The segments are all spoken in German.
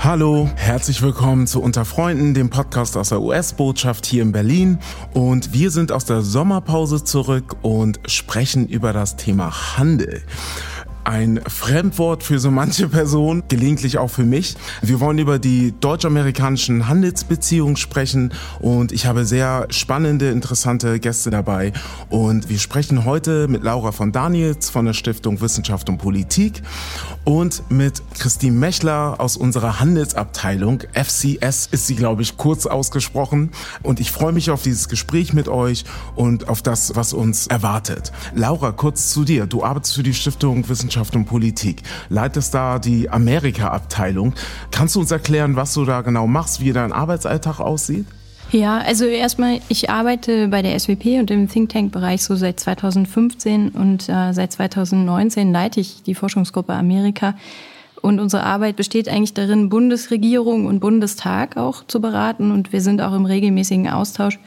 Hallo, herzlich willkommen zu Unter Freunden, dem Podcast aus der US-Botschaft hier in Berlin. Und wir sind aus der Sommerpause zurück und sprechen über das Thema Handel ein Fremdwort für so manche Person, gelegentlich auch für mich. Wir wollen über die deutsch-amerikanischen Handelsbeziehungen sprechen und ich habe sehr spannende, interessante Gäste dabei. Und wir sprechen heute mit Laura von Daniels von der Stiftung Wissenschaft und Politik und mit Christine Mechler aus unserer Handelsabteilung. FCS ist sie, glaube ich, kurz ausgesprochen. Und ich freue mich auf dieses Gespräch mit euch und auf das, was uns erwartet. Laura, kurz zu dir. Du arbeitest für die Stiftung Wissenschaft Wirtschaft und Politik, leitest da die Amerika-Abteilung. Kannst du uns erklären, was du da genau machst, wie dein Arbeitsalltag aussieht? Ja, also erstmal, ich arbeite bei der SWP und im Think Tank-Bereich so seit 2015 und äh, seit 2019 leite ich die Forschungsgruppe Amerika. Und unsere Arbeit besteht eigentlich darin, Bundesregierung und Bundestag auch zu beraten. Und wir sind auch im regelmäßigen Austausch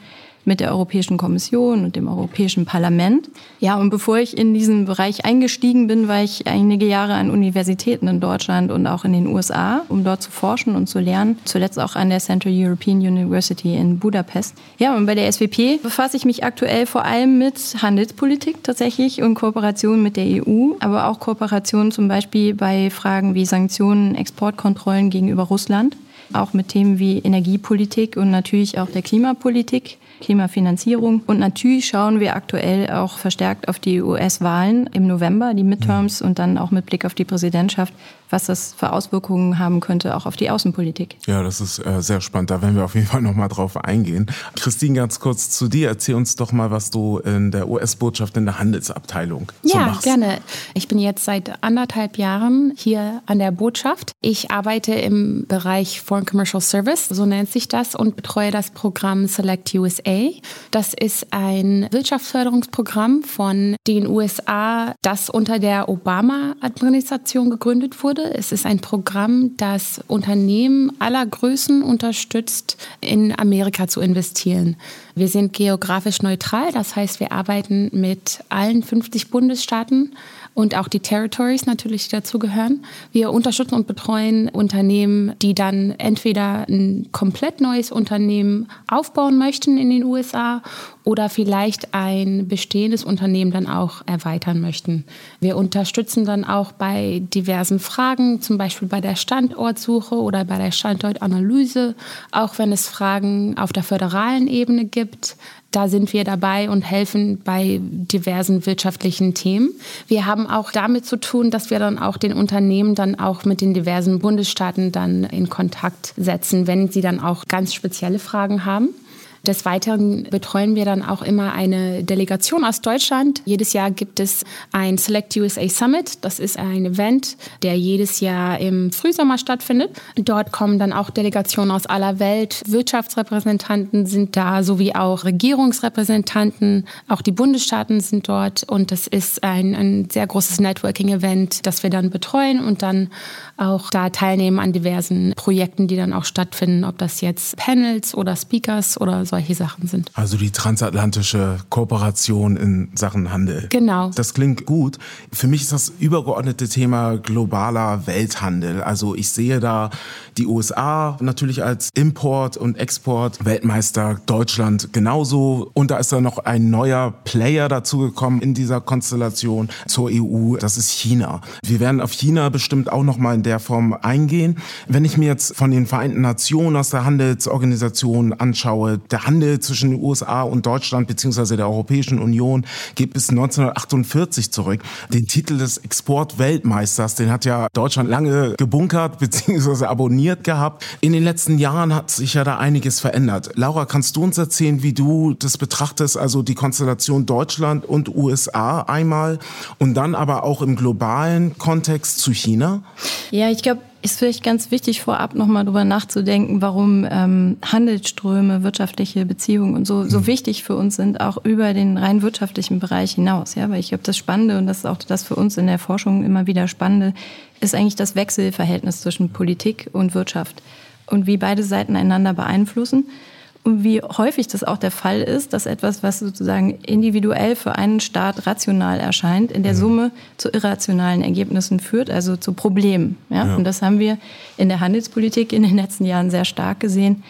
mit der Europäischen Kommission und dem Europäischen Parlament. Ja, und bevor ich in diesen Bereich eingestiegen bin, war ich einige Jahre an Universitäten in Deutschland und auch in den USA, um dort zu forschen und zu lernen. Zuletzt auch an der Central European University in Budapest. Ja, und bei der SWP befasse ich mich aktuell vor allem mit Handelspolitik tatsächlich und Kooperation mit der EU, aber auch Kooperation zum Beispiel bei Fragen wie Sanktionen, Exportkontrollen gegenüber Russland auch mit Themen wie Energiepolitik und natürlich auch der Klimapolitik. Klimafinanzierung. Und natürlich schauen wir aktuell auch verstärkt auf die US-Wahlen im November, die Midterms und dann auch mit Blick auf die Präsidentschaft, was das für Auswirkungen haben könnte, auch auf die Außenpolitik. Ja, das ist äh, sehr spannend. Da werden wir auf jeden Fall nochmal drauf eingehen. Christine, ganz kurz zu dir. Erzähl uns doch mal, was du in der US-Botschaft in der Handelsabteilung ja, so machst. Ja, gerne. Ich bin jetzt seit anderthalb Jahren hier an der Botschaft. Ich arbeite im Bereich Foreign Commercial Service, so nennt sich das, und betreue das Programm Select USA. Das ist ein Wirtschaftsförderungsprogramm von den USA, das unter der Obama-Administration gegründet wurde wurde. Es ist ein Programm, das Unternehmen aller Größen unterstützt, in Amerika zu investieren. Wir sind geografisch neutral, das heißt, wir arbeiten mit allen 50 Bundesstaaten und auch die Territories natürlich, die dazugehören. Wir unterstützen und betreuen Unternehmen, die dann entweder ein komplett neues Unternehmen aufbauen möchten in den USA oder vielleicht ein bestehendes Unternehmen dann auch erweitern möchten. Wir unterstützen dann auch bei diversen Fragen, zum Beispiel bei der Standortsuche oder bei der Standortanalyse, auch wenn es Fragen auf der föderalen Ebene gibt da sind wir dabei und helfen bei diversen wirtschaftlichen Themen. Wir haben auch damit zu tun, dass wir dann auch den Unternehmen dann auch mit den diversen Bundesstaaten dann in Kontakt setzen, wenn sie dann auch ganz spezielle Fragen haben. Des Weiteren betreuen wir dann auch immer eine Delegation aus Deutschland. Jedes Jahr gibt es ein Select USA Summit. Das ist ein Event, der jedes Jahr im Frühsommer stattfindet. Dort kommen dann auch Delegationen aus aller Welt. Wirtschaftsrepräsentanten sind da, sowie auch Regierungsrepräsentanten. Auch die Bundesstaaten sind dort. Und das ist ein, ein sehr großes Networking-Event, das wir dann betreuen und dann auch da teilnehmen an diversen Projekten, die dann auch stattfinden, ob das jetzt Panels oder Speakers oder solche Sachen sind. Also die transatlantische Kooperation in Sachen Handel. Genau. Das klingt gut. Für mich ist das übergeordnete Thema globaler Welthandel. Also ich sehe da die USA natürlich als Import- und Export-Weltmeister, Deutschland genauso. Und da ist da noch ein neuer Player dazugekommen in dieser Konstellation zur EU. Das ist China. Wir werden auf China bestimmt auch noch mal in der Form eingehen. Wenn ich mir jetzt von den Vereinten Nationen aus der Handelsorganisation anschaue, der Handel zwischen den USA und Deutschland beziehungsweise der Europäischen Union geht bis 1948 zurück. Den Titel des Exportweltmeisters, den hat ja Deutschland lange gebunkert beziehungsweise abonniert gehabt. In den letzten Jahren hat sich ja da einiges verändert. Laura, kannst du uns erzählen, wie du das betrachtest, also die Konstellation Deutschland und USA einmal und dann aber auch im globalen Kontext zu China? Ja, ich glaube, ist vielleicht ganz wichtig, vorab nochmal drüber nachzudenken, warum ähm, Handelsströme, wirtschaftliche Beziehungen und so, so mhm. wichtig für uns sind, auch über den rein wirtschaftlichen Bereich hinaus. Ja, weil ich glaube, das Spannende und das ist auch das für uns in der Forschung immer wieder Spannende, ist eigentlich das Wechselverhältnis zwischen Politik und Wirtschaft und wie beide Seiten einander beeinflussen und wie häufig das auch der Fall ist, dass etwas, was sozusagen individuell für einen Staat rational erscheint, in der mhm. Summe zu irrationalen Ergebnissen führt, also zu Problemen. Ja? ja? Und das haben wir in der Handelspolitik in den letzten Jahren sehr stark gesehen.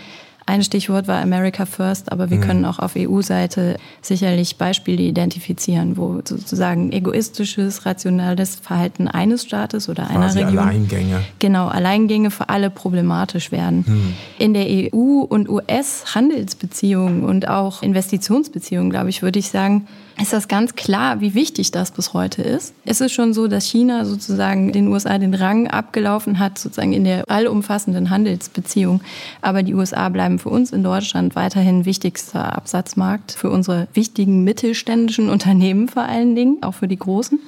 Ein Stichwort war America First, aber wir mhm. können auch auf EU-Seite sicherlich Beispiele identifizieren, wo sozusagen egoistisches, rationales Verhalten eines Staates oder einer Quasi Region. Alleingänge. Genau, Alleingänge für alle problematisch werden. Mhm. In der EU- und US-Handelsbeziehungen und auch Investitionsbeziehungen, glaube ich, würde ich sagen, ist das ganz klar, wie wichtig das bis heute ist. Es ist schon so, dass China sozusagen den USA den Rang abgelaufen hat, sozusagen in der allumfassenden Handelsbeziehung. Aber die USA bleiben für uns in Deutschland weiterhin wichtigster Absatzmarkt für unsere wichtigen mittelständischen Unternehmen vor allen Dingen, auch für die großen.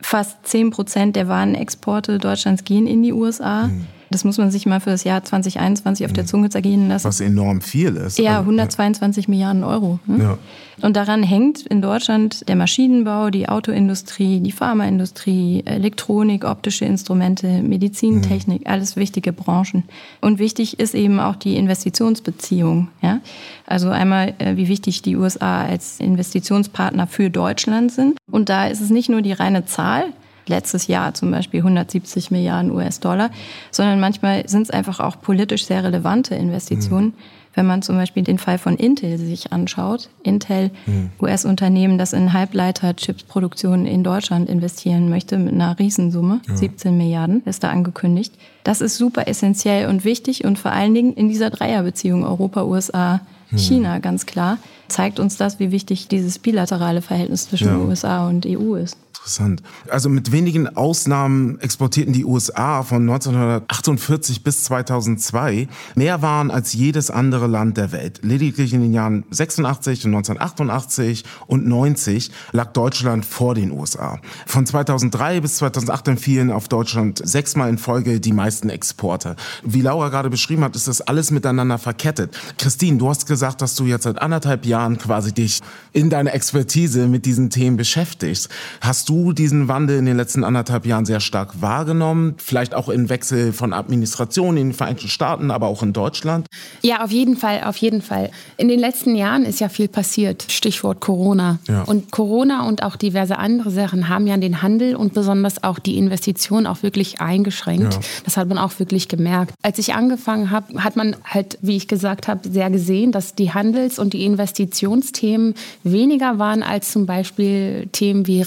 Fast 10 Prozent der Warenexporte Deutschlands gehen in die USA. Mhm. Das muss man sich mal für das Jahr 2021 auf der mhm. Zunge zergehen lassen. Was enorm viel ist. Ja, 122 also, ja. Milliarden Euro. Ne? Ja. Und daran hängt in Deutschland der Maschinenbau, die Autoindustrie, die Pharmaindustrie, Elektronik, optische Instrumente, Medizintechnik, mhm. alles wichtige Branchen. Und wichtig ist eben auch die Investitionsbeziehung. Ja? Also einmal, äh, wie wichtig die USA als Investitionspartner für Deutschland sind. Und da ist es nicht nur die reine Zahl, letztes Jahr zum Beispiel 170 Milliarden US-Dollar, sondern manchmal sind es einfach auch politisch sehr relevante Investitionen. Mhm. Wenn man zum Beispiel den Fall von Intel sich anschaut, Intel, mhm. US-Unternehmen, das in Halbleiter-Chips-Produktion in Deutschland investieren möchte mit einer Riesensumme, ja. 17 Milliarden, ist da angekündigt. Das ist super essentiell und wichtig und vor allen Dingen in dieser Dreierbeziehung Europa, USA, mhm. China ganz klar, zeigt uns das, wie wichtig dieses bilaterale Verhältnis zwischen ja. USA und EU ist. Interessant. Also mit wenigen Ausnahmen exportierten die USA von 1948 bis 2002 mehr Waren als jedes andere Land der Welt. Lediglich in den Jahren 86 und 1988 und 90 lag Deutschland vor den USA. Von 2003 bis 2008 entfielen auf Deutschland sechsmal in Folge die meisten Exporte. Wie Laura gerade beschrieben hat, ist das alles miteinander verkettet. Christine, du hast gesagt, dass du jetzt seit anderthalb Jahren quasi dich in deiner Expertise mit diesen Themen beschäftigst. Hast du diesen Wandel in den letzten anderthalb Jahren sehr stark wahrgenommen? Vielleicht auch im Wechsel von Administration in den Vereinigten Staaten, aber auch in Deutschland? Ja, auf jeden Fall, auf jeden Fall. In den letzten Jahren ist ja viel passiert. Stichwort Corona. Ja. Und Corona und auch diverse andere Sachen haben ja den Handel und besonders auch die Investition auch wirklich eingeschränkt. Ja. Das hat man auch wirklich gemerkt. Als ich angefangen habe, hat man halt, wie ich gesagt habe, sehr gesehen, dass die Handels- und die Investitionsthemen weniger waren als zum Beispiel Themen wie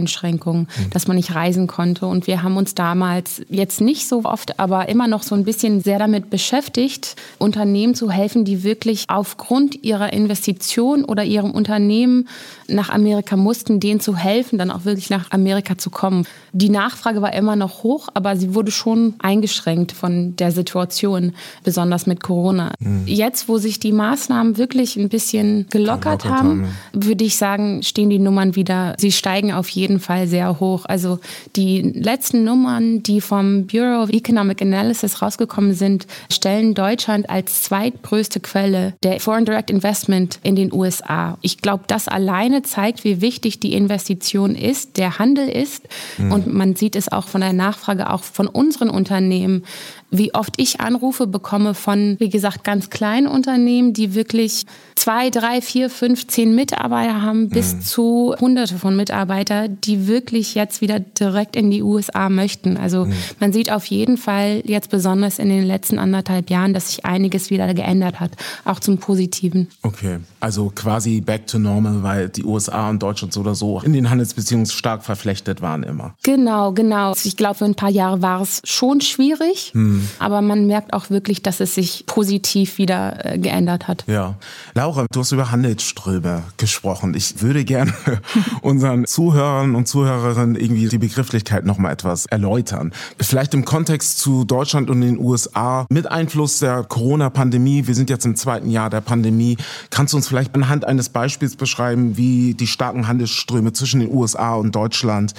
Reiseeinschränkungen Einschränkungen, mhm. dass man nicht reisen konnte. Und wir haben uns damals jetzt nicht so oft, aber immer noch so ein bisschen sehr damit beschäftigt, Unternehmen zu helfen, die wirklich aufgrund ihrer Investition oder ihrem Unternehmen nach Amerika mussten, denen zu helfen, dann auch wirklich nach Amerika zu kommen. Die Nachfrage war immer noch hoch, aber sie wurde schon eingeschränkt von der Situation, besonders mit Corona. Mhm. Jetzt, wo sich die Maßnahmen wirklich ein bisschen gelockert haben, haben, würde ich sagen, stehen die Nummern wieder, sie steigen auf jeden Fall sehr hoch. Also die letzten Nummern, die vom Bureau of Economic Analysis rausgekommen sind, stellen Deutschland als zweitgrößte Quelle der Foreign Direct Investment in den USA. Ich glaube, das alleine zeigt, wie wichtig die Investition ist, der Handel ist. Mhm. Und man sieht es auch von der Nachfrage, auch von unseren Unternehmen, wie oft ich Anrufe bekomme von, wie gesagt, ganz kleinen Unternehmen, die wirklich zwei, drei, vier, fünf, zehn Mitarbeiter haben, bis mhm. zu hunderte von Mitarbeitern, die wirklich jetzt wieder direkt in die USA möchten. Also mhm. man sieht auf jeden Fall jetzt besonders in den letzten anderthalb Jahren, dass sich einiges wieder geändert hat, auch zum Positiven. Okay, also quasi back to normal, weil die USA und Deutschland so oder so in den Handelsbeziehungen stark verflechtet waren immer. Genau, genau. Ich glaube, für ein paar Jahre war es schon schwierig. Mhm. Aber man merkt auch wirklich, dass es sich positiv wieder äh, geändert hat. Ja. Laura, du hast über Handelsströme gesprochen. Ich würde gerne unseren Zuhörern und Zuhörerinnen irgendwie die Begrifflichkeit noch mal etwas erläutern. Vielleicht im Kontext zu Deutschland und den USA mit Einfluss der Corona-Pandemie. Wir sind jetzt im zweiten Jahr der Pandemie. Kannst du uns vielleicht anhand eines Beispiels beschreiben, wie die starken Handelsströme zwischen den USA und Deutschland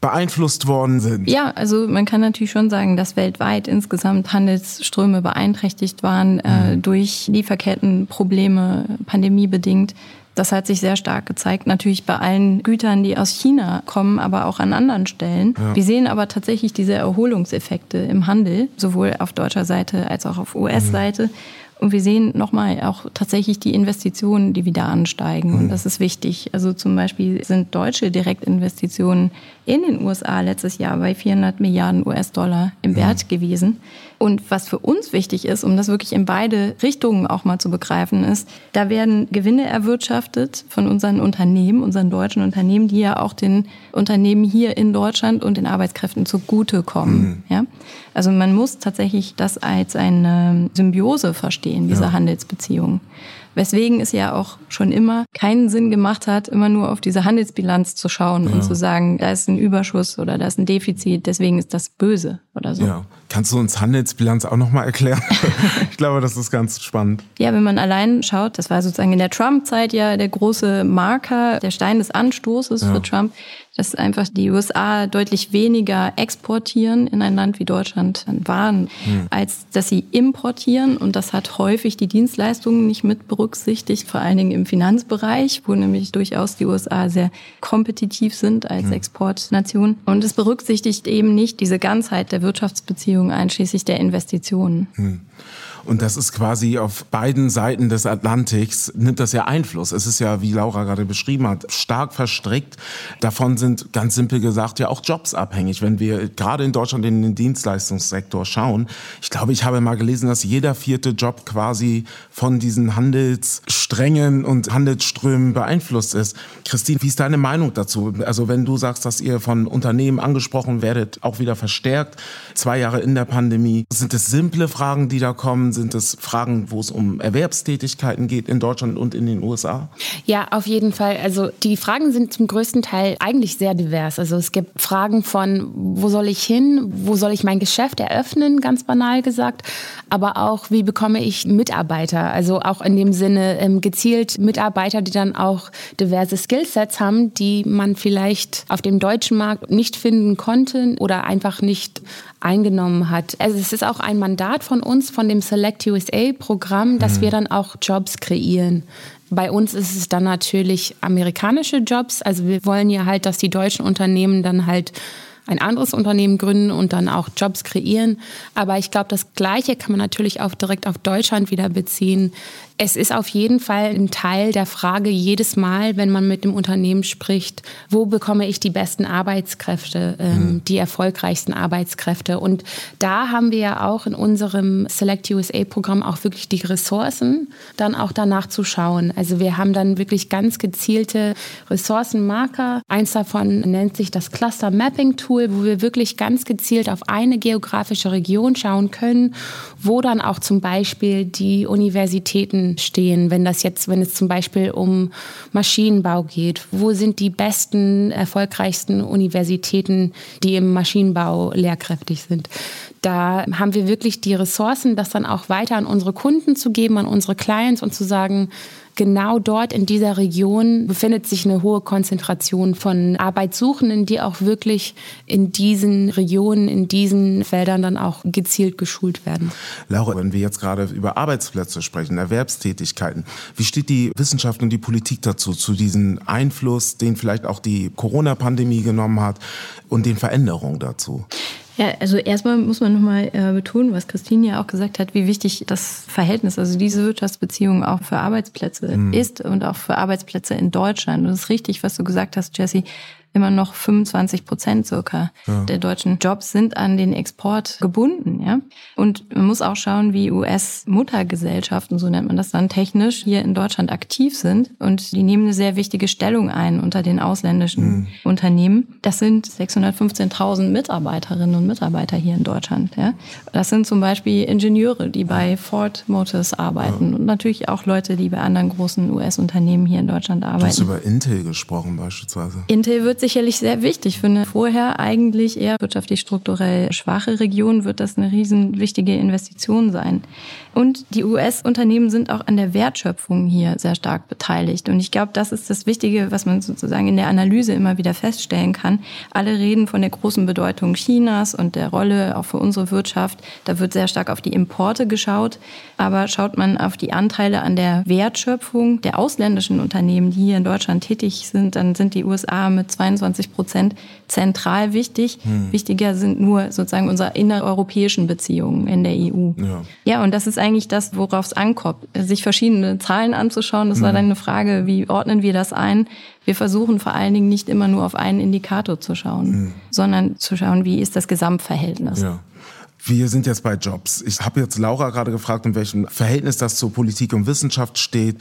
beeinflusst worden sind. Ja, also man kann natürlich schon sagen, dass weltweit insgesamt Handelsströme beeinträchtigt waren äh, mhm. durch Lieferkettenprobleme, pandemiebedingt. Das hat sich sehr stark gezeigt, natürlich bei allen Gütern, die aus China kommen, aber auch an anderen Stellen. Ja. Wir sehen aber tatsächlich diese Erholungseffekte im Handel, sowohl auf deutscher Seite als auch auf US-Seite. Mhm. Und wir sehen nochmal auch tatsächlich die Investitionen, die wieder ansteigen. Und mhm. das ist wichtig. Also zum Beispiel sind deutsche Direktinvestitionen in den USA letztes Jahr bei 400 Milliarden US-Dollar im Wert gewesen. Und was für uns wichtig ist, um das wirklich in beide Richtungen auch mal zu begreifen, ist, da werden Gewinne erwirtschaftet von unseren Unternehmen, unseren deutschen Unternehmen, die ja auch den Unternehmen hier in Deutschland und den Arbeitskräften zugutekommen. Mhm. Ja? Also man muss tatsächlich das als eine Symbiose verstehen, diese ja. Handelsbeziehungen. Weswegen es ja auch schon immer keinen Sinn gemacht hat, immer nur auf diese Handelsbilanz zu schauen ja. und zu sagen, da ist ein Überschuss oder da ist ein Defizit, deswegen ist das böse oder so. Ja. Kannst du uns Handelsbilanz auch nochmal erklären? ich glaube, das ist ganz spannend. Ja, wenn man allein schaut, das war sozusagen in der Trump-Zeit ja der große Marker, der Stein des Anstoßes ja. für Trump, dass einfach die USA deutlich weniger exportieren in ein Land wie Deutschland an Waren, mhm. als dass sie importieren. Und das hat häufig die Dienstleistungen nicht mit berücksichtigt, vor allen Dingen im Finanzbereich, wo nämlich durchaus die USA sehr kompetitiv sind als mhm. Exportnation. Und es berücksichtigt eben nicht diese Ganzheit der Wirtschaftsbeziehungen einschließlich der Investitionen. Mhm. Und das ist quasi auf beiden Seiten des Atlantiks nimmt das ja Einfluss. Es ist ja, wie Laura gerade beschrieben hat, stark verstrickt. Davon sind ganz simpel gesagt ja auch Jobs abhängig. Wenn wir gerade in Deutschland in den Dienstleistungssektor schauen, ich glaube, ich habe mal gelesen, dass jeder vierte Job quasi von diesen Handelssträngen und Handelsströmen beeinflusst ist. Christine, wie ist deine Meinung dazu? Also wenn du sagst, dass ihr von Unternehmen angesprochen werdet, auch wieder verstärkt, zwei Jahre in der Pandemie, sind es simple Fragen, die da kommen? Sind es Fragen, wo es um Erwerbstätigkeiten geht in Deutschland und in den USA? Ja, auf jeden Fall. Also die Fragen sind zum größten Teil eigentlich sehr divers. Also es gibt Fragen von, wo soll ich hin? Wo soll ich mein Geschäft eröffnen? Ganz banal gesagt. Aber auch, wie bekomme ich Mitarbeiter? Also auch in dem Sinne ähm, gezielt Mitarbeiter, die dann auch diverse Skillsets haben, die man vielleicht auf dem deutschen Markt nicht finden konnte oder einfach nicht eingenommen hat. Also es ist auch ein Mandat von uns, von dem Select USA Programm, dass mhm. wir dann auch Jobs kreieren. Bei uns ist es dann natürlich amerikanische Jobs. Also wir wollen ja halt, dass die deutschen Unternehmen dann halt ein anderes Unternehmen gründen und dann auch Jobs kreieren. Aber ich glaube, das Gleiche kann man natürlich auch direkt auf Deutschland wieder beziehen. Es ist auf jeden Fall ein Teil der Frage jedes Mal, wenn man mit dem Unternehmen spricht, wo bekomme ich die besten Arbeitskräfte, ähm, mhm. die erfolgreichsten Arbeitskräfte. Und da haben wir ja auch in unserem Select USA-Programm auch wirklich die Ressourcen, dann auch danach zu schauen. Also wir haben dann wirklich ganz gezielte Ressourcenmarker. Eins davon nennt sich das Cluster Mapping Tool, wo wir wirklich ganz gezielt auf eine geografische Region schauen können, wo dann auch zum Beispiel die Universitäten stehen, wenn das jetzt, wenn es zum Beispiel um Maschinenbau geht? Wo sind die besten, erfolgreichsten Universitäten, die im Maschinenbau lehrkräftig sind? Da haben wir wirklich die Ressourcen, das dann auch weiter an unsere Kunden zu geben, an unsere Clients und zu sagen, genau dort in dieser Region befindet sich eine hohe Konzentration von Arbeitssuchenden, die auch wirklich in diesen Regionen, in diesen Feldern dann auch gezielt geschult werden. Laura, wenn wir jetzt gerade über Arbeitsplätze sprechen, Erwerbstätigkeiten, wie steht die Wissenschaft und die Politik dazu, zu diesem Einfluss, den vielleicht auch die Corona-Pandemie genommen hat und den Veränderungen dazu? Ja, also erstmal muss man nochmal äh, betonen, was Christine ja auch gesagt hat, wie wichtig das Verhältnis, also diese Wirtschaftsbeziehung auch für Arbeitsplätze mhm. ist und auch für Arbeitsplätze in Deutschland. Und es ist richtig, was du gesagt hast, Jesse immer noch 25 Prozent circa ja. der deutschen Jobs sind an den Export gebunden, ja. Und man muss auch schauen, wie US-Muttergesellschaften, so nennt man das dann technisch, hier in Deutschland aktiv sind. Und die nehmen eine sehr wichtige Stellung ein unter den ausländischen mhm. Unternehmen. Das sind 615.000 Mitarbeiterinnen und Mitarbeiter hier in Deutschland, ja. Das sind zum Beispiel Ingenieure, die bei Ford Motors arbeiten ja. und natürlich auch Leute, die bei anderen großen US-Unternehmen hier in Deutschland arbeiten. Du hast über Intel gesprochen beispielsweise. Intel wird sicherlich sehr wichtig. Für eine vorher eigentlich eher wirtschaftlich strukturell schwache Region wird das eine riesen wichtige Investition sein. Und die US-Unternehmen sind auch an der Wertschöpfung hier sehr stark beteiligt. Und ich glaube, das ist das Wichtige, was man sozusagen in der Analyse immer wieder feststellen kann. Alle reden von der großen Bedeutung Chinas und der Rolle auch für unsere Wirtschaft. Da wird sehr stark auf die Importe geschaut. Aber schaut man auf die Anteile an der Wertschöpfung der ausländischen Unternehmen, die hier in Deutschland tätig sind, dann sind die USA mit 22 Prozent zentral wichtig. Hm. Wichtiger sind nur sozusagen unsere innereuropäischen Beziehungen in der EU. Ja, ja und das ist eigentlich das, worauf es ankommt, sich verschiedene Zahlen anzuschauen. Das war hm. dann eine Frage, wie ordnen wir das ein? Wir versuchen vor allen Dingen nicht immer nur auf einen Indikator zu schauen, hm. sondern zu schauen, wie ist das Gesamtverhältnis. Ja. Wir sind jetzt bei Jobs. Ich habe jetzt Laura gerade gefragt, in welchem Verhältnis das zur Politik und Wissenschaft steht.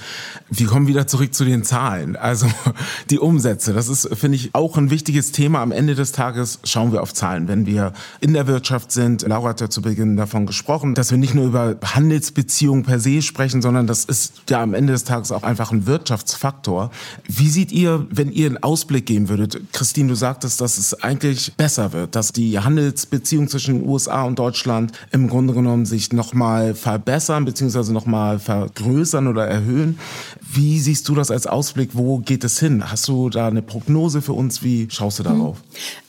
Wir kommen wieder zurück zu den Zahlen. Also die Umsätze, das ist, finde ich, auch ein wichtiges Thema. Am Ende des Tages schauen wir auf Zahlen. Wenn wir in der Wirtschaft sind, Laura hat ja zu Beginn davon gesprochen, dass wir nicht nur über Handelsbeziehungen per se sprechen, sondern das ist ja am Ende des Tages auch einfach ein Wirtschaftsfaktor. Wie seht ihr, wenn ihr einen Ausblick geben würdet? Christine, du sagtest, dass es eigentlich besser wird, dass die Handelsbeziehungen zwischen USA und Deutschland Deutschland im Grunde genommen sich nochmal verbessern bzw. nochmal vergrößern oder erhöhen. Wie siehst du das als Ausblick? Wo geht es hin? Hast du da eine Prognose für uns? Wie schaust du darauf?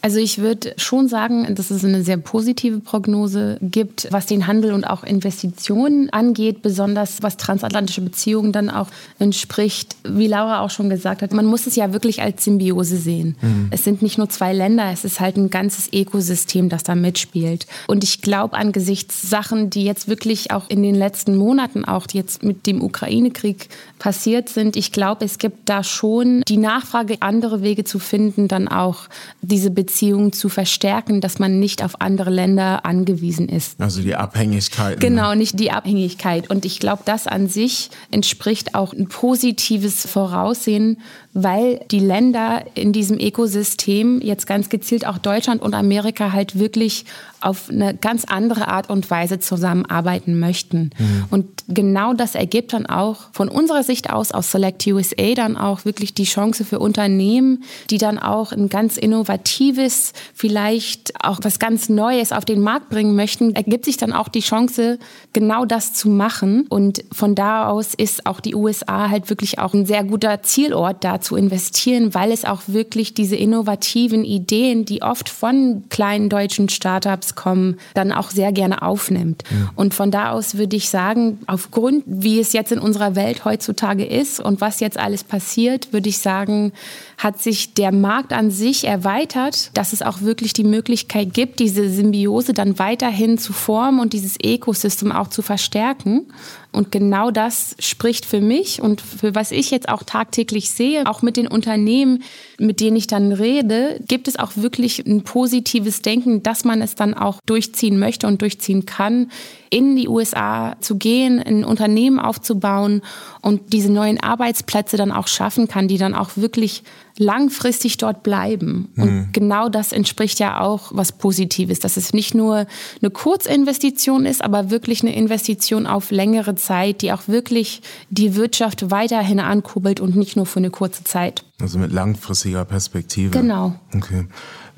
Also ich würde schon sagen, dass es eine sehr positive Prognose gibt, was den Handel und auch Investitionen angeht, besonders was transatlantische Beziehungen dann auch entspricht. Wie Laura auch schon gesagt hat, man muss es ja wirklich als Symbiose sehen. Mhm. Es sind nicht nur zwei Länder, es ist halt ein ganzes Ökosystem, das da mitspielt. Und ich glaube, angesichts Sachen, die jetzt wirklich auch in den letzten Monaten, auch jetzt mit dem Ukraine-Krieg passiert sind, ich glaube, es gibt da schon die Nachfrage, andere Wege zu finden, dann auch diese Beziehungen zu verstärken, dass man nicht auf andere Länder angewiesen ist. Also die Abhängigkeit. Genau, nicht die Abhängigkeit. Und ich glaube, das an sich entspricht auch ein positives Voraussehen weil die Länder in diesem Ökosystem, jetzt ganz gezielt auch Deutschland und Amerika, halt wirklich auf eine ganz andere Art und Weise zusammenarbeiten möchten. Mhm. Und genau das ergibt dann auch von unserer Sicht aus, aus Select USA, dann auch wirklich die Chance für Unternehmen, die dann auch ein ganz innovatives, vielleicht auch was ganz Neues auf den Markt bringen möchten, ergibt sich dann auch die Chance, genau das zu machen. Und von da aus ist auch die USA halt wirklich auch ein sehr guter Zielort da zu investieren, weil es auch wirklich diese innovativen Ideen, die oft von kleinen deutschen Startups kommen, dann auch sehr gerne aufnimmt. Ja. Und von da aus würde ich sagen, aufgrund, wie es jetzt in unserer Welt heutzutage ist und was jetzt alles passiert, würde ich sagen, hat sich der Markt an sich erweitert, dass es auch wirklich die Möglichkeit gibt, diese Symbiose dann weiterhin zu formen und dieses Ökosystem auch zu verstärken. Und genau das spricht für mich und für was ich jetzt auch tagtäglich sehe, auch mit den Unternehmen, mit denen ich dann rede, gibt es auch wirklich ein positives Denken, dass man es dann auch durchziehen möchte und durchziehen kann, in die USA zu gehen, ein Unternehmen aufzubauen und diese neuen Arbeitsplätze dann auch schaffen kann, die dann auch wirklich langfristig dort bleiben. Und mhm. genau das entspricht ja auch was Positives, dass es nicht nur eine Kurzinvestition ist, aber wirklich eine Investition auf längere Zeit, die auch wirklich die Wirtschaft weiterhin ankurbelt und nicht nur für eine kurze Zeit. Also mit langfristiger Perspektive. Genau. Okay.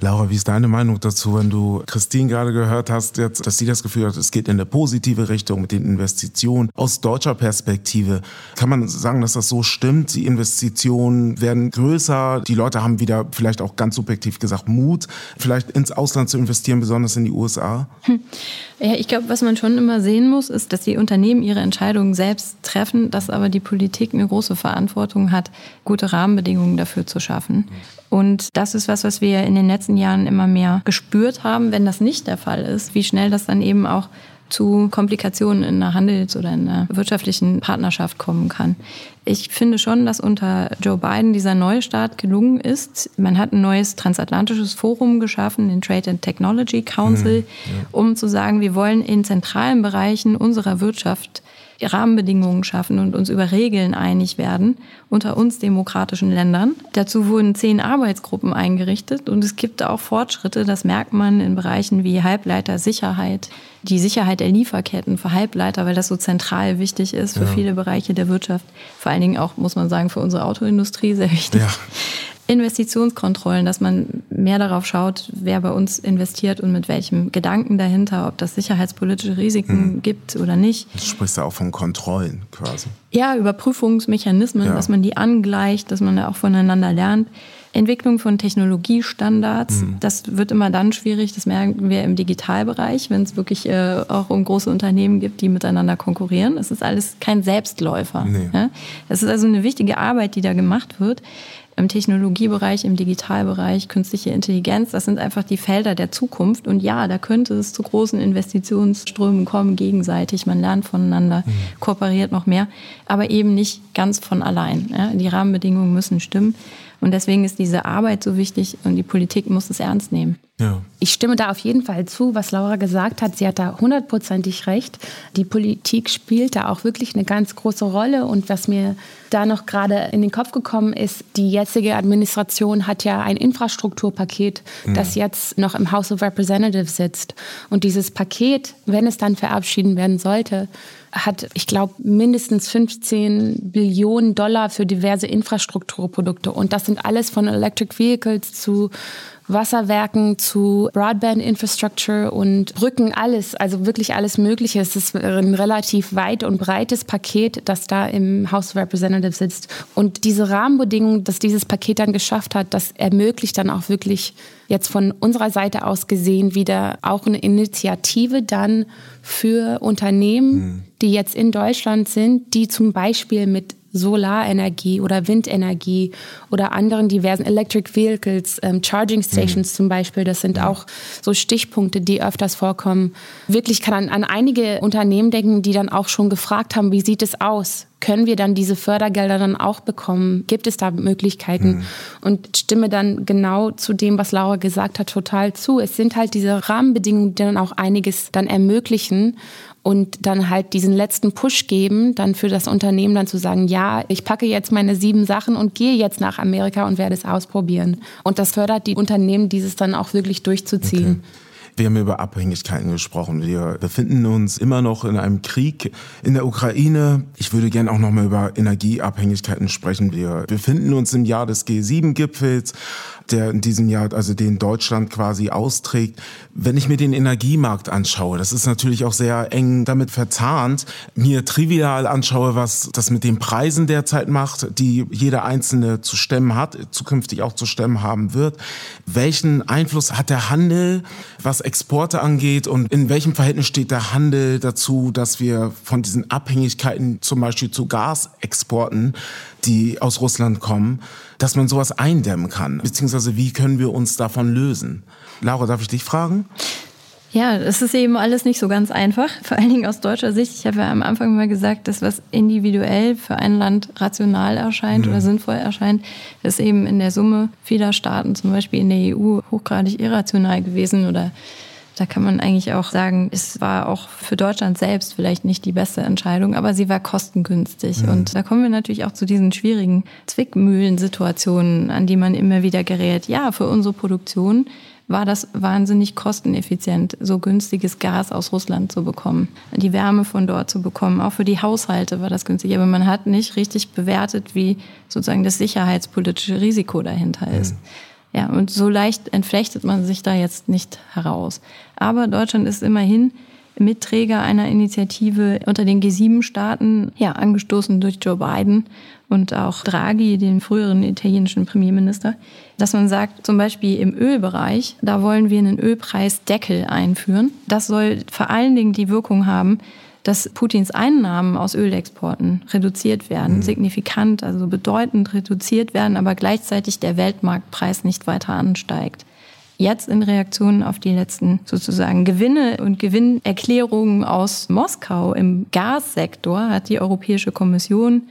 Laura, wie ist deine Meinung dazu, wenn du Christine gerade gehört hast, jetzt, dass sie das Gefühl hat, es geht in eine positive Richtung mit den Investitionen aus deutscher Perspektive? Kann man sagen, dass das so stimmt? Die Investitionen werden größer, die Leute haben wieder vielleicht auch ganz subjektiv gesagt Mut, vielleicht ins Ausland zu investieren, besonders in die USA? Hm. Ja, ich glaube, was man schon immer sehen muss, ist, dass die Unternehmen ihre Entscheidungen selbst treffen, dass aber die Politik eine große Verantwortung hat, gute Rahmenbedingungen dafür zu schaffen. Und das ist was, was wir in den letzten Jahren immer mehr gespürt haben, wenn das nicht der Fall ist, wie schnell das dann eben auch zu Komplikationen in einer Handels- oder in einer wirtschaftlichen Partnerschaft kommen kann. Ich finde schon, dass unter Joe Biden dieser Neustart gelungen ist. Man hat ein neues transatlantisches Forum geschaffen, den Trade and Technology Council, mhm, ja. um zu sagen, wir wollen in zentralen Bereichen unserer Wirtschaft Rahmenbedingungen schaffen und uns über Regeln einig werden unter uns demokratischen Ländern. Dazu wurden zehn Arbeitsgruppen eingerichtet und es gibt auch Fortschritte. Das merkt man in Bereichen wie Halbleitersicherheit, die Sicherheit der Lieferketten für Halbleiter, weil das so zentral wichtig ist für ja. viele Bereiche der Wirtschaft. Vor allen Dingen auch, muss man sagen, für unsere Autoindustrie sehr wichtig. Ja. Investitionskontrollen, dass man mehr darauf schaut, wer bei uns investiert und mit welchem Gedanken dahinter, ob das sicherheitspolitische Risiken mhm. gibt oder nicht. Du sprichst ja auch von Kontrollen quasi. Ja, Überprüfungsmechanismen, ja. dass man die angleicht, dass man da auch voneinander lernt. Entwicklung von Technologiestandards, mhm. das wird immer dann schwierig, das merken wir im Digitalbereich, wenn es wirklich äh, auch um große Unternehmen gibt, die miteinander konkurrieren. Es ist alles kein Selbstläufer. Nee. Ja? Es ist also eine wichtige Arbeit, die da gemacht wird im Technologiebereich, im Digitalbereich, künstliche Intelligenz, das sind einfach die Felder der Zukunft. Und ja, da könnte es zu großen Investitionsströmen kommen, gegenseitig. Man lernt voneinander, mhm. kooperiert noch mehr, aber eben nicht ganz von allein. Ja? Die Rahmenbedingungen müssen stimmen. Und deswegen ist diese Arbeit so wichtig und die Politik muss es ernst nehmen. Ja. Ich stimme da auf jeden Fall zu, was Laura gesagt hat. Sie hat da hundertprozentig recht. Die Politik spielt da auch wirklich eine ganz große Rolle. Und was mir da noch gerade in den Kopf gekommen ist, die jetzige Administration hat ja ein Infrastrukturpaket, mhm. das jetzt noch im House of Representatives sitzt. Und dieses Paket, wenn es dann verabschieden werden sollte, hat, ich glaube, mindestens 15 Billionen Dollar für diverse Infrastrukturprodukte. Und das sind alles von Electric Vehicles zu Wasserwerken zu Broadband Infrastructure und Brücken, alles, also wirklich alles Mögliche. Es ist ein relativ weit und breites Paket, das da im House of Representatives sitzt. Und diese Rahmenbedingungen, dass dieses Paket dann geschafft hat, das ermöglicht dann auch wirklich jetzt von unserer Seite aus gesehen wieder auch eine Initiative dann für Unternehmen, mhm. die jetzt in Deutschland sind, die zum Beispiel mit Solarenergie oder Windenergie oder anderen diversen Electric Vehicles, ähm, Charging Stations mhm. zum Beispiel, das sind ja. auch so Stichpunkte, die öfters vorkommen. Wirklich kann an, an einige Unternehmen denken, die dann auch schon gefragt haben, wie sieht es aus? Können wir dann diese Fördergelder dann auch bekommen? Gibt es da Möglichkeiten? Mhm. Und stimme dann genau zu dem, was Laura gesagt hat, total zu. Es sind halt diese Rahmenbedingungen, die dann auch einiges dann ermöglichen und dann halt diesen letzten Push geben, dann für das Unternehmen dann zu sagen, ja, ich packe jetzt meine sieben Sachen und gehe jetzt nach Amerika und werde es ausprobieren. Und das fördert die Unternehmen, dieses dann auch wirklich durchzuziehen. Okay. Wir haben über Abhängigkeiten gesprochen. Wir befinden uns immer noch in einem Krieg in der Ukraine. Ich würde gerne auch noch mal über Energieabhängigkeiten sprechen. Wir befinden uns im Jahr des G7-Gipfels der in diesem Jahr, also den Deutschland quasi austrägt. Wenn ich mir den Energiemarkt anschaue, das ist natürlich auch sehr eng damit verzahnt, mir trivial anschaue, was das mit den Preisen derzeit macht, die jeder Einzelne zu stemmen hat, zukünftig auch zu stemmen haben wird. Welchen Einfluss hat der Handel, was Exporte angeht und in welchem Verhältnis steht der Handel dazu, dass wir von diesen Abhängigkeiten zum Beispiel zu Gasexporten die aus Russland kommen, dass man sowas eindämmen kann? Beziehungsweise wie können wir uns davon lösen? Laura, darf ich dich fragen? Ja, es ist eben alles nicht so ganz einfach, vor allen Dingen aus deutscher Sicht. Ich habe ja am Anfang mal gesagt, dass was individuell für ein Land rational erscheint mhm. oder sinnvoll erscheint, ist eben in der Summe vieler Staaten, zum Beispiel in der EU, hochgradig irrational gewesen oder da kann man eigentlich auch sagen, es war auch für Deutschland selbst vielleicht nicht die beste Entscheidung, aber sie war kostengünstig. Mhm. Und da kommen wir natürlich auch zu diesen schwierigen Zwickmühlensituationen, an die man immer wieder gerät. Ja, für unsere Produktion war das wahnsinnig kosteneffizient, so günstiges Gas aus Russland zu bekommen, die Wärme von dort zu bekommen. Auch für die Haushalte war das günstig. Aber man hat nicht richtig bewertet, wie sozusagen das sicherheitspolitische Risiko dahinter ist. Mhm. Ja, und so leicht entflechtet man sich da jetzt nicht heraus. Aber Deutschland ist immerhin Mitträger einer Initiative unter den G7-Staaten, ja, angestoßen durch Joe Biden und auch Draghi, den früheren italienischen Premierminister, dass man sagt, zum Beispiel im Ölbereich, da wollen wir einen Ölpreisdeckel einführen. Das soll vor allen Dingen die Wirkung haben, dass Putins Einnahmen aus Ölexporten reduziert werden, mhm. signifikant, also bedeutend reduziert werden, aber gleichzeitig der Weltmarktpreis nicht weiter ansteigt. Jetzt in Reaktion auf die letzten sozusagen Gewinne und Gewinnerklärungen aus Moskau im Gassektor hat die Europäische Kommission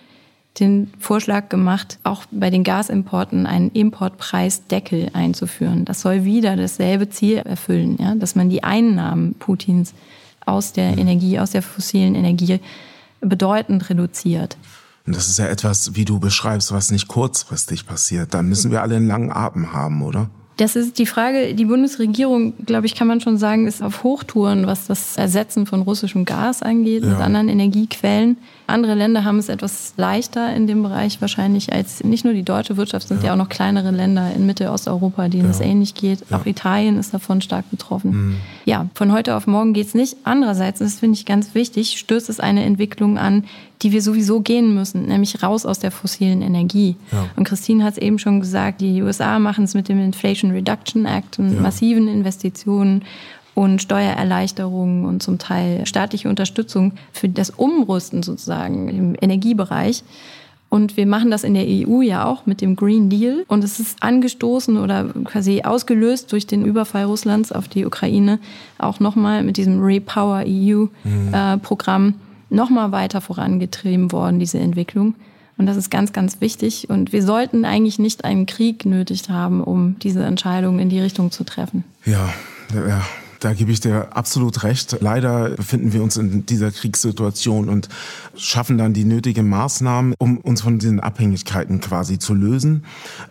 den Vorschlag gemacht, auch bei den Gasimporten einen Importpreisdeckel einzuführen. Das soll wieder dasselbe Ziel erfüllen, ja, dass man die Einnahmen Putins aus der Energie, aus der fossilen Energie bedeutend reduziert. Und das ist ja etwas, wie du beschreibst, was nicht kurzfristig passiert. Da müssen wir alle einen langen Atem haben, oder? Das ist die Frage. Die Bundesregierung, glaube ich, kann man schon sagen, ist auf Hochtouren, was das Ersetzen von russischem Gas angeht ja. und anderen Energiequellen. Andere Länder haben es etwas leichter in dem Bereich wahrscheinlich als nicht nur die deutsche Wirtschaft, sind ja, ja auch noch kleinere Länder in Mittelosteuropa, denen ja. es ähnlich geht. Auch Italien ist davon stark betroffen. Mhm. Ja, von heute auf morgen geht es nicht. Andererseits, das finde ich ganz wichtig, stößt es eine Entwicklung an, die wir sowieso gehen müssen, nämlich raus aus der fossilen Energie. Ja. Und Christine hat es eben schon gesagt, die USA machen es mit dem Inflation Reduction Act und massiven Investitionen und Steuererleichterungen und zum Teil staatliche Unterstützung für das Umrüsten sozusagen im Energiebereich. Und wir machen das in der EU ja auch mit dem Green Deal. Und es ist angestoßen oder quasi ausgelöst durch den Überfall Russlands auf die Ukraine auch nochmal mit diesem Repower EU-Programm mhm. äh, nochmal weiter vorangetrieben worden, diese Entwicklung. Und das ist ganz, ganz wichtig. Und wir sollten eigentlich nicht einen Krieg nötig haben, um diese Entscheidung in die Richtung zu treffen. Ja, ja, da gebe ich dir absolut recht. Leider befinden wir uns in dieser Kriegssituation und schaffen dann die nötigen Maßnahmen, um uns von diesen Abhängigkeiten quasi zu lösen.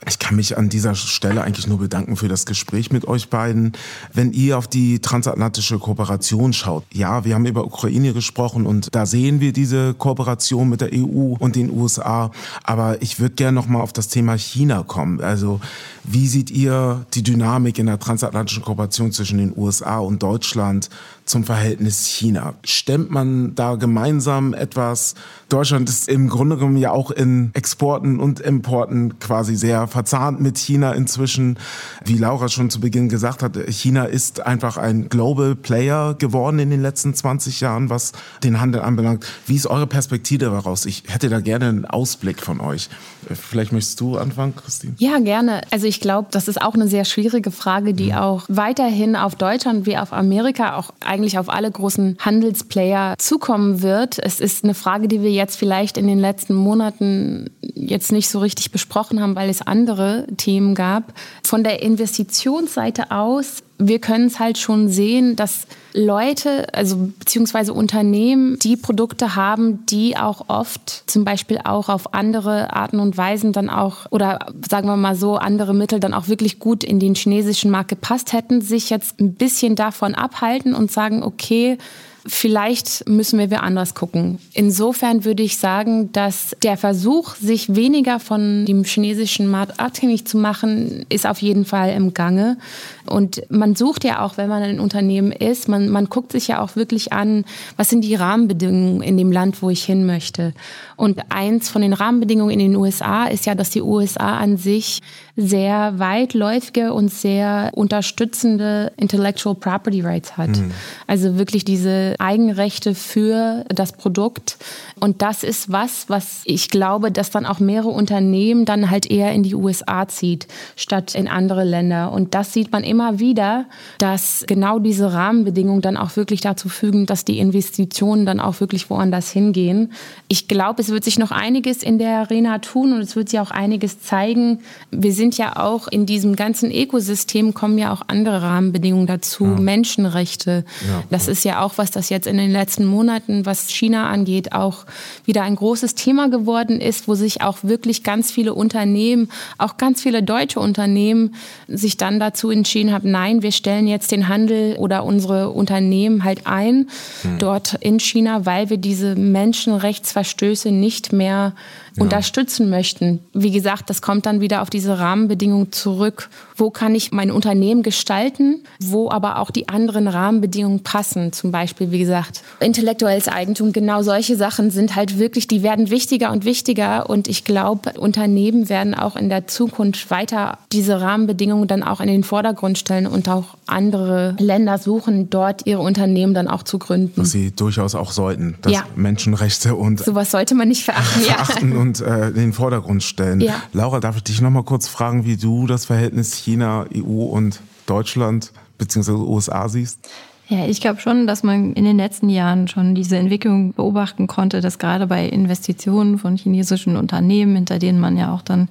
Ich kann mich an dieser Stelle eigentlich nur bedanken für das Gespräch mit euch beiden. Wenn ihr auf die transatlantische Kooperation schaut, ja, wir haben über Ukraine gesprochen und da sehen wir diese Kooperation mit der EU und den USA. Aber ich würde gerne noch mal auf das Thema China kommen. Also wie seht ihr die Dynamik in der transatlantischen Kooperation zwischen den USA und Deutschland zum Verhältnis China? Stemmt man da gemeinsam etwas? Deutschland ist im Grunde genommen ja auch in Exporten und Importen quasi sehr verzahnt mit China inzwischen. Wie Laura schon zu Beginn gesagt hat, China ist einfach ein Global Player geworden in den letzten 20 Jahren, was den Handel anbelangt. Wie ist eure Perspektive daraus? Ich hätte da gerne einen Ausblick von euch. Vielleicht möchtest du anfangen, Christine? Ja, gerne. Also ich glaube, das ist auch eine sehr schwierige Frage, die mhm. auch weiterhin auf Deutschland wie auf Amerika, auch eigentlich auf alle großen Handelsplayer zukommen wird. Es ist eine Frage, die wir jetzt vielleicht in den letzten Monaten jetzt nicht so richtig besprochen haben, weil es andere Themen gab. Von der Investitionsseite aus wir können es halt schon sehen, dass Leute, also beziehungsweise Unternehmen, die Produkte haben, die auch oft zum Beispiel auch auf andere Arten und Weisen dann auch, oder sagen wir mal so, andere Mittel dann auch wirklich gut in den chinesischen Markt gepasst hätten, sich jetzt ein bisschen davon abhalten und sagen, okay, Vielleicht müssen wir anders gucken. Insofern würde ich sagen, dass der Versuch, sich weniger von dem chinesischen Markt abhängig zu machen, ist auf jeden Fall im Gange. Und man sucht ja auch, wenn man ein Unternehmen ist, man, man guckt sich ja auch wirklich an, was sind die Rahmenbedingungen in dem Land, wo ich hin möchte. Und eins von den Rahmenbedingungen in den USA ist ja, dass die USA an sich sehr weitläufige und sehr unterstützende Intellectual Property Rights hat. Mhm. Also wirklich diese Eigenrechte für das Produkt. Und das ist was, was ich glaube, dass dann auch mehrere Unternehmen dann halt eher in die USA zieht, statt in andere Länder. Und das sieht man immer wieder, dass genau diese Rahmenbedingungen dann auch wirklich dazu fügen, dass die Investitionen dann auch wirklich woanders hingehen. Ich glaube, es wird sich noch einiges in der Arena tun und es wird sich auch einiges zeigen. Wir sind ja auch in diesem ganzen Ökosystem kommen ja auch andere Rahmenbedingungen dazu, ja. Menschenrechte. Ja. Das ist ja auch was, das jetzt in den letzten Monaten, was China angeht, auch wieder ein großes Thema geworden ist, wo sich auch wirklich ganz viele Unternehmen, auch ganz viele deutsche Unternehmen, sich dann dazu entschieden haben, nein, wir stellen jetzt den Handel oder unsere Unternehmen halt ein hm. dort in China, weil wir diese Menschenrechtsverstöße nicht mehr ja. unterstützen möchten. Wie gesagt, das kommt dann wieder auf diese Rahmenbedingungen zurück. Wo kann ich mein Unternehmen gestalten, wo aber auch die anderen Rahmenbedingungen passen? Zum Beispiel, wie gesagt, intellektuelles Eigentum, genau solche Sachen sind halt wirklich, die werden wichtiger und wichtiger. Und ich glaube, Unternehmen werden auch in der Zukunft weiter diese Rahmenbedingungen dann auch in den Vordergrund stellen und auch andere Länder suchen, dort ihre Unternehmen dann auch zu gründen. Was sie durchaus auch sollten, dass ja. Menschenrechte und sowas sollte man nicht verachten, verachten ja. und äh, in den Vordergrund stellen. Ja. Laura, darf ich dich noch mal kurz fragen, wie du das Verhältnis China, EU und Deutschland bzw. USA siehst? Ja, ich glaube schon, dass man in den letzten Jahren schon diese Entwicklung beobachten konnte, dass gerade bei Investitionen von chinesischen Unternehmen, hinter denen man ja auch dann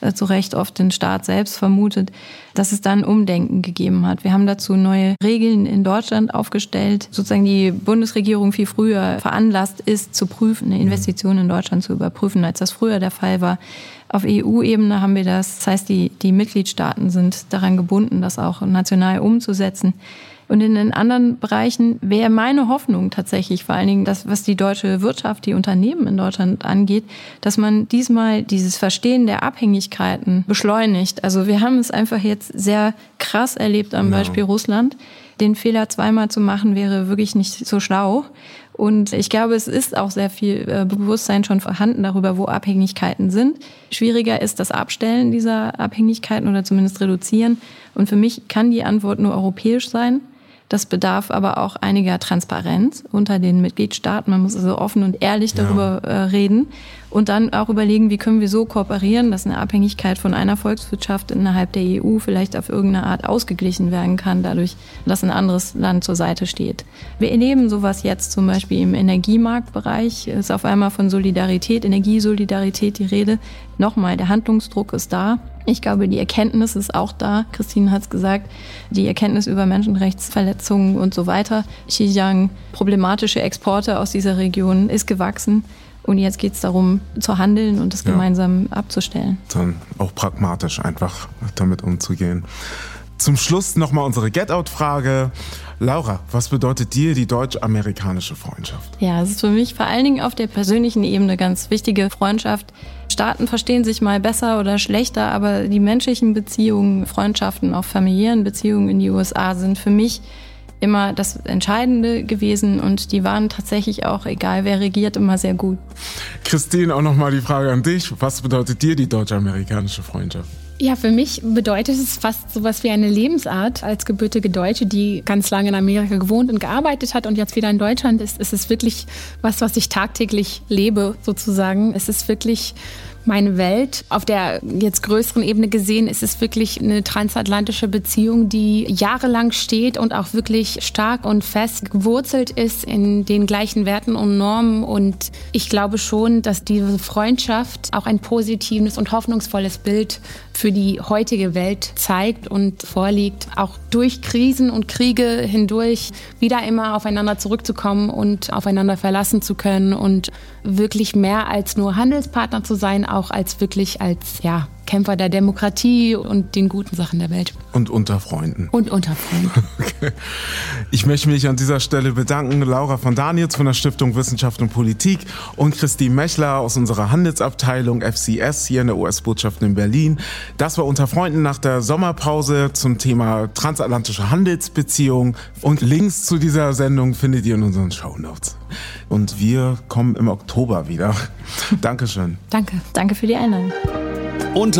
äh, zu Recht oft den Staat selbst vermutet, dass es dann Umdenken gegeben hat. Wir haben dazu neue Regeln in Deutschland aufgestellt, sozusagen die Bundesregierung viel früher veranlasst ist, zu prüfen, eine Investition in Deutschland zu überprüfen, als das früher der Fall war. Auf EU-Ebene haben wir das. Das heißt, die, die Mitgliedstaaten sind daran gebunden, das auch national umzusetzen. Und in den anderen Bereichen wäre meine Hoffnung tatsächlich, vor allen Dingen das, was die deutsche Wirtschaft, die Unternehmen in Deutschland angeht, dass man diesmal dieses Verstehen der Abhängigkeiten beschleunigt. Also wir haben es einfach jetzt sehr krass erlebt am Beispiel Russland. Den Fehler zweimal zu machen wäre wirklich nicht so schlau. Und ich glaube, es ist auch sehr viel äh, Bewusstsein schon vorhanden darüber, wo Abhängigkeiten sind. Schwieriger ist das Abstellen dieser Abhängigkeiten oder zumindest reduzieren. Und für mich kann die Antwort nur europäisch sein. Das bedarf aber auch einiger Transparenz unter den Mitgliedstaaten. Man muss also offen und ehrlich darüber ja. reden und dann auch überlegen, wie können wir so kooperieren, dass eine Abhängigkeit von einer Volkswirtschaft innerhalb der EU vielleicht auf irgendeine Art ausgeglichen werden kann, dadurch, dass ein anderes Land zur Seite steht. Wir erleben sowas jetzt zum Beispiel im Energiemarktbereich. Es ist auf einmal von Solidarität, Energiesolidarität die Rede. Nochmal, der Handlungsdruck ist da. Ich glaube, die Erkenntnis ist auch da. Christine hat es gesagt, die Erkenntnis über Menschenrechtsverletzungen und so weiter. Xinjiang, problematische Exporte aus dieser Region ist gewachsen. Und jetzt geht es darum, zu handeln und das ja. gemeinsam abzustellen. Dann auch pragmatisch einfach damit umzugehen. Zum Schluss nochmal unsere Get-Out-Frage. Laura, was bedeutet dir die deutsch-amerikanische Freundschaft? Ja, es ist für mich vor allen Dingen auf der persönlichen Ebene ganz wichtige Freundschaft. Staaten verstehen sich mal besser oder schlechter, aber die menschlichen Beziehungen, Freundschaften, auch familiären Beziehungen in die USA sind für mich immer das Entscheidende gewesen und die waren tatsächlich auch, egal wer regiert, immer sehr gut. Christine, auch nochmal die Frage an dich. Was bedeutet dir die deutsch-amerikanische Freundschaft? Ja, für mich bedeutet es fast sowas wie eine Lebensart. Als gebürtige Deutsche, die ganz lange in Amerika gewohnt und gearbeitet hat und jetzt wieder in Deutschland ist, ist es wirklich was, was ich tagtäglich lebe, sozusagen. Es ist wirklich meine Welt. Auf der jetzt größeren Ebene gesehen ist es wirklich eine transatlantische Beziehung, die jahrelang steht und auch wirklich stark und fest gewurzelt ist in den gleichen Werten und Normen. Und ich glaube schon, dass diese Freundschaft auch ein positives und hoffnungsvolles Bild für die heutige Welt zeigt und vorliegt, auch durch Krisen und Kriege hindurch wieder immer aufeinander zurückzukommen und aufeinander verlassen zu können und wirklich mehr als nur Handelspartner zu sein, auch als wirklich als ja, Kämpfer der Demokratie und den guten Sachen der Welt. Und unter Freunden. Und unter Freunden. Okay. Ich möchte mich an dieser Stelle bedanken, Laura von Daniels von der Stiftung Wissenschaft und Politik und Christine Mechler aus unserer Handelsabteilung FCS hier in der US-Botschaft in Berlin. Das war unter Freunden nach der Sommerpause zum Thema transatlantische Handelsbeziehungen. Und Links zu dieser Sendung findet ihr in unseren Show Notes. Und wir kommen im Oktober wieder. Dankeschön. Danke. Danke für die Einladung. Unter